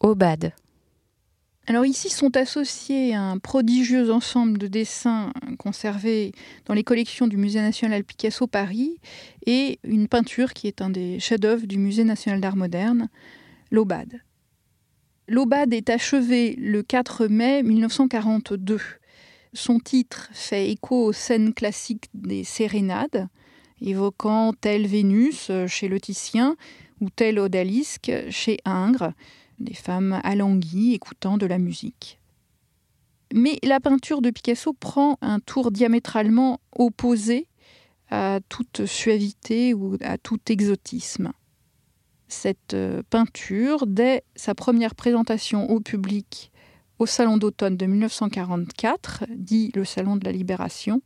Obad. Alors ici sont associés un prodigieux ensemble de dessins conservés dans les collections du Musée national Picasso Paris et une peinture qui est un des chefs-d'œuvre du Musée national d'art moderne, l'Aubade. L'Aubade est achevée le 4 mai 1942. Son titre fait écho aux scènes classiques des sérénades, évoquant telle Vénus chez le Titien ou telle Odalisque chez Ingres, des femmes alanguies écoutant de la musique. Mais la peinture de Picasso prend un tour diamétralement opposé à toute suavité ou à tout exotisme. Cette euh, peinture, dès sa première présentation au public au Salon d'automne de 1944, dit le Salon de la Libération,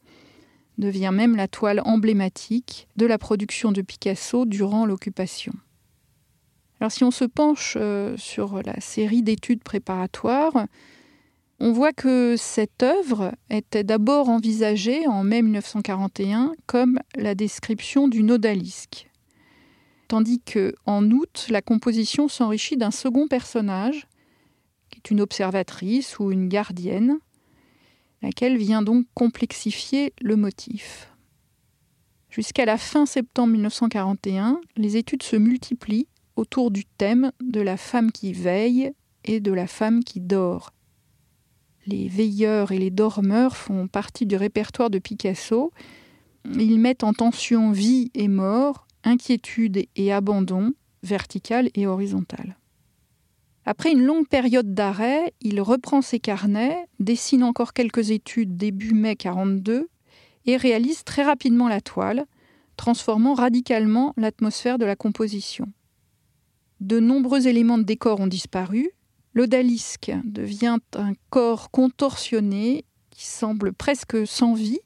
devient même la toile emblématique de la production de Picasso durant l'occupation. Alors si on se penche euh, sur la série d'études préparatoires, on voit que cette œuvre était d'abord envisagée en mai 1941 comme la description d'une odalisque, tandis que en août, la composition s'enrichit d'un second personnage, qui est une observatrice ou une gardienne, laquelle vient donc complexifier le motif. Jusqu'à la fin septembre 1941, les études se multiplient autour du thème de la femme qui veille et de la femme qui dort. Les veilleurs et les dormeurs font partie du répertoire de Picasso. Ils mettent en tension vie et mort, inquiétude et abandon, vertical et horizontal. Après une longue période d'arrêt, il reprend ses carnets, dessine encore quelques études début mai 42 et réalise très rapidement la toile, transformant radicalement l'atmosphère de la composition de nombreux éléments de décor ont disparu. L'odalisque devient un corps contorsionné qui semble presque sans vie.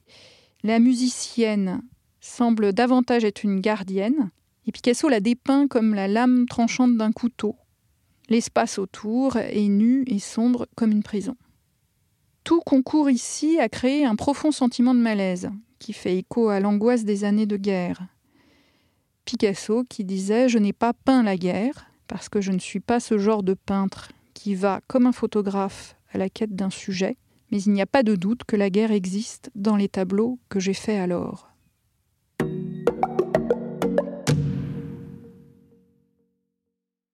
La musicienne semble davantage être une gardienne. Et Picasso la dépeint comme la lame tranchante d'un couteau. L'espace autour est nu et sombre comme une prison. Tout concourt ici à créer un profond sentiment de malaise, qui fait écho à l'angoisse des années de guerre. Picasso qui disait Je n'ai pas peint la guerre, parce que je ne suis pas ce genre de peintre qui va, comme un photographe, à la quête d'un sujet, mais il n'y a pas de doute que la guerre existe dans les tableaux que j'ai faits alors.